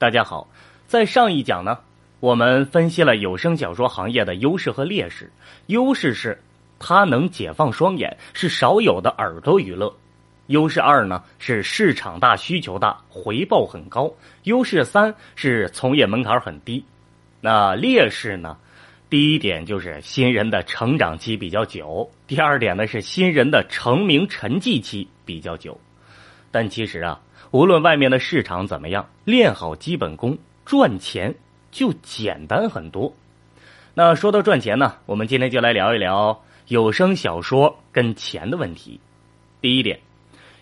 大家好，在上一讲呢，我们分析了有声小说行业的优势和劣势。优势是它能解放双眼，是少有的耳朵娱乐。优势二呢是市场大、需求大、回报很高。优势三是从业门槛很低。那劣势呢？第一点就是新人的成长期比较久，第二点呢是新人的成名沉寂期比较久。但其实啊，无论外面的市场怎么样，练好基本功，赚钱就简单很多。那说到赚钱呢，我们今天就来聊一聊有声小说跟钱的问题。第一点。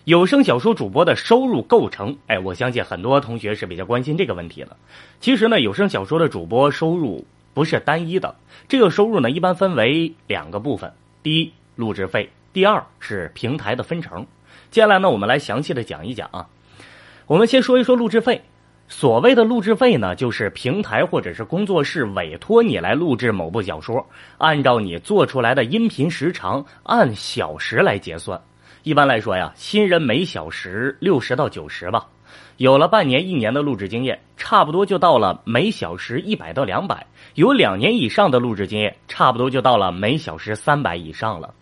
有声小说主播的收入构成，哎，我相信很多同学是比较关心这个问题的。其实呢，有声小说的主播收入不是单一的，这个收入呢一般分为两个部分：第一，录制费；第二是平台的分成。接下来呢，我们来详细的讲一讲啊。我们先说一说录制费。所谓的录制费呢，就是平台或者是工作室委托你来录制某部小说，按照你做出来的音频时长按小时来结算。一般来说呀，新人每小时六十到九十吧。有了半年、一年的录制经验，差不多就到了每小时一百到两百。有两年以上的录制经验，差不多就到了每小时三百以上了。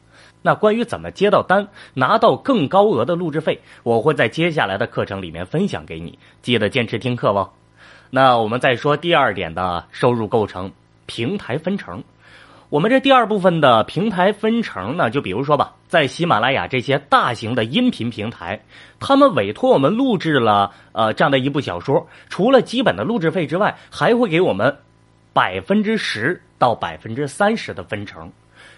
那关于怎么接到单、拿到更高额的录制费，我会在接下来的课程里面分享给你，记得坚持听课哦。那我们再说第二点的收入构成，平台分成。我们这第二部分的平台分成呢，就比如说吧，在喜马拉雅这些大型的音频平台，他们委托我们录制了呃这样的一部小说，除了基本的录制费之外，还会给我们百分之十到百分之三十的分成。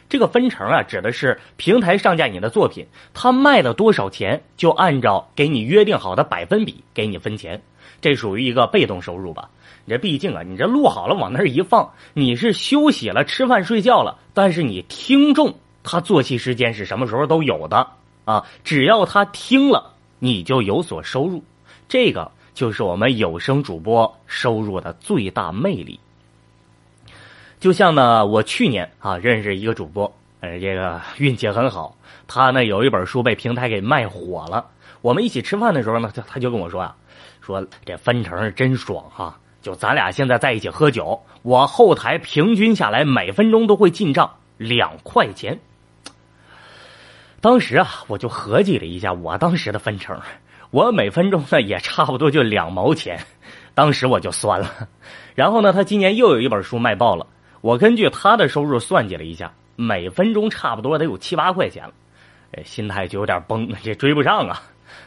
这个分成啊，指的是平台上架你的作品，他卖了多少钱，就按照给你约定好的百分比给你分钱，这属于一个被动收入吧。你这毕竟啊，你这录好了往那儿一放，你是休息了、吃饭、睡觉了。但是你听众他作息时间是什么时候都有的啊，只要他听了，你就有所收入。这个就是我们有声主播收入的最大魅力。就像呢，我去年啊认识一个主播，呃，这个运气很好，他呢有一本书被平台给卖火了。我们一起吃饭的时候呢，他他就跟我说啊，说这分成是真爽哈。就咱俩现在在一起喝酒，我后台平均下来每分钟都会进账两块钱。当时啊，我就合计了一下我当时的分成，我每分钟呢也差不多就两毛钱，当时我就酸了。然后呢，他今年又有一本书卖爆了，我根据他的收入算计了一下，每分钟差不多得有七八块钱了，心态就有点崩，这追不上啊。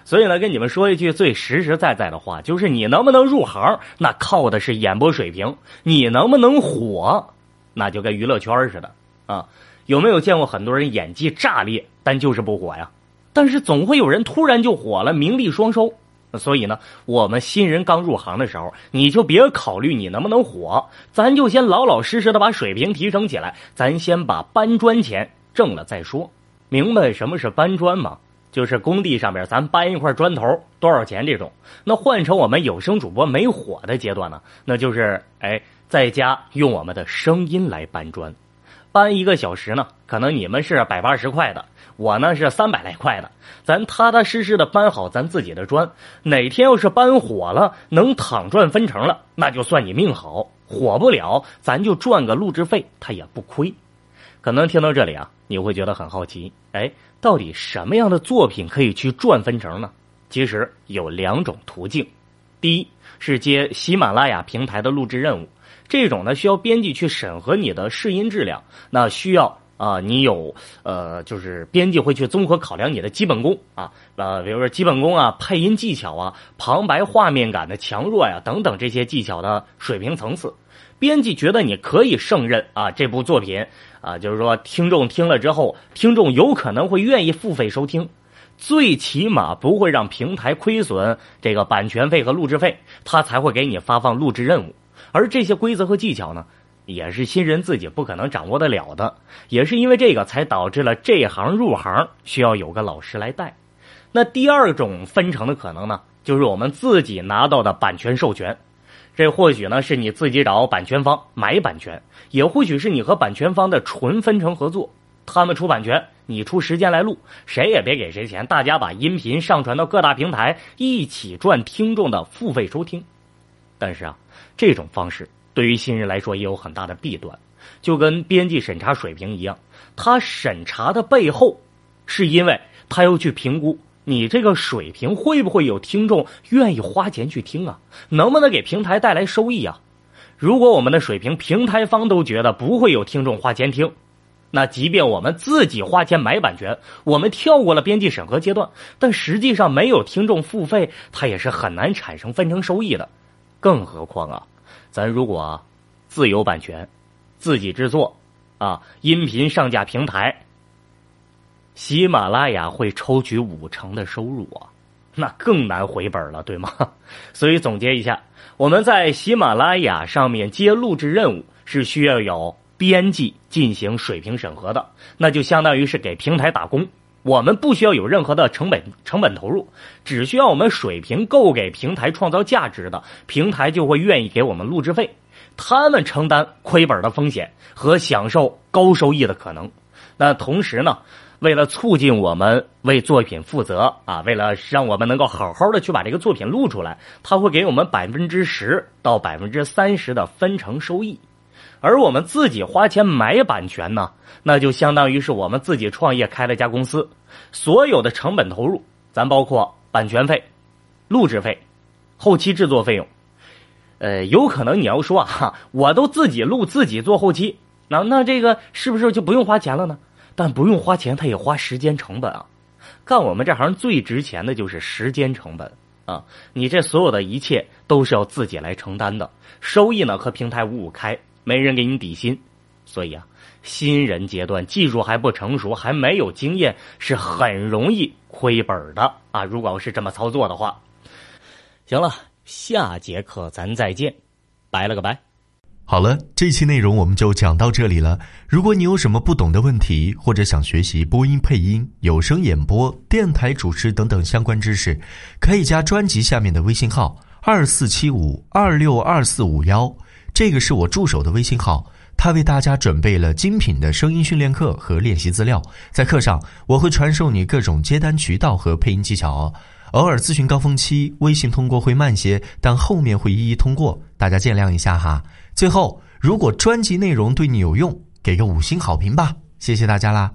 所以呢，跟你们说一句最实实在在的话，就是你能不能入行，那靠的是演播水平；你能不能火，那就跟娱乐圈似的啊。有没有见过很多人演技炸裂，但就是不火呀？但是总会有人突然就火了，名利双收。所以呢，我们新人刚入行的时候，你就别考虑你能不能火，咱就先老老实实的把水平提升起来，咱先把搬砖钱挣了再说。明白什么是搬砖吗？就是工地上边，咱搬一块砖头多少钱？这种，那换成我们有声主播没火的阶段呢？那就是哎，在家用我们的声音来搬砖，搬一个小时呢，可能你们是百八十块的，我呢是三百来块的，咱踏踏实实的搬好咱自己的砖。哪天要是搬火了，能躺赚分成了，那就算你命好；火不了，咱就赚个录制费，他也不亏。可能听到这里啊，你会觉得很好奇，哎，到底什么样的作品可以去赚分成呢？其实有两种途径，第一是接喜马拉雅平台的录制任务，这种呢需要编辑去审核你的试音质量，那需要啊你有呃就是编辑会去综合考量你的基本功啊，呃比如说基本功啊、配音技巧啊、旁白画面感的强弱呀等等这些技巧的水平层次。编辑觉得你可以胜任啊，这部作品啊，就是说听众听了之后，听众有可能会愿意付费收听，最起码不会让平台亏损这个版权费和录制费，他才会给你发放录制任务。而这些规则和技巧呢，也是新人自己不可能掌握得了的，也是因为这个才导致了这行入行需要有个老师来带。那第二种分成的可能呢，就是我们自己拿到的版权授权。这或许呢是你自己找版权方买版权，也或许是你和版权方的纯分成合作，他们出版权，你出时间来录，谁也别给谁钱，大家把音频上传到各大平台，一起赚听众的付费收听。但是啊，这种方式对于新人来说也有很大的弊端，就跟编辑审查水平一样，他审查的背后，是因为他要去评估你这个水平会不会有听众愿意花钱去听啊，能不能给平台带来收益啊？如果我们的水平平台方都觉得不会有听众花钱听。那即便我们自己花钱买版权，我们跳过了编辑审核阶段，但实际上没有听众付费，它也是很难产生分成收益的。更何况啊，咱如果自有版权，自己制作啊，音频上架平台，喜马拉雅会抽取五成的收入啊，那更难回本了，对吗？所以总结一下，我们在喜马拉雅上面接录制任务是需要有。编辑进行水平审核的，那就相当于是给平台打工。我们不需要有任何的成本成本投入，只需要我们水平够给平台创造价值的，平台就会愿意给我们录制费。他们承担亏本的风险和享受高收益的可能。那同时呢，为了促进我们为作品负责啊，为了让我们能够好好的去把这个作品录出来，他会给我们百分之十到百分之三十的分成收益。而我们自己花钱买版权呢，那就相当于是我们自己创业开了家公司，所有的成本投入，咱包括版权费、录制费、后期制作费用。呃，有可能你要说哈，我都自己录自己做后期，那那这个是不是就不用花钱了呢？但不用花钱，他也花时间成本啊。干我们这行最值钱的就是时间成本啊！你这所有的一切都是要自己来承担的，收益呢和平台五五开。没人给你底薪，所以啊，新人阶段技术还不成熟，还没有经验，是很容易亏本的啊！如果要是这么操作的话，行了，下节课咱再见，拜了个拜。好了，这期内容我们就讲到这里了。如果你有什么不懂的问题，或者想学习播音配音、有声演播、电台主持等等相关知识，可以加专辑下面的微信号二四七五二六二四五幺。这个是我助手的微信号，他为大家准备了精品的声音训练课和练习资料。在课上，我会传授你各种接单渠道和配音技巧哦。偶尔咨询高峰期，微信通过会慢些，但后面会一一通过，大家见谅一下哈。最后，如果专辑内容对你有用，给个五星好评吧，谢谢大家啦。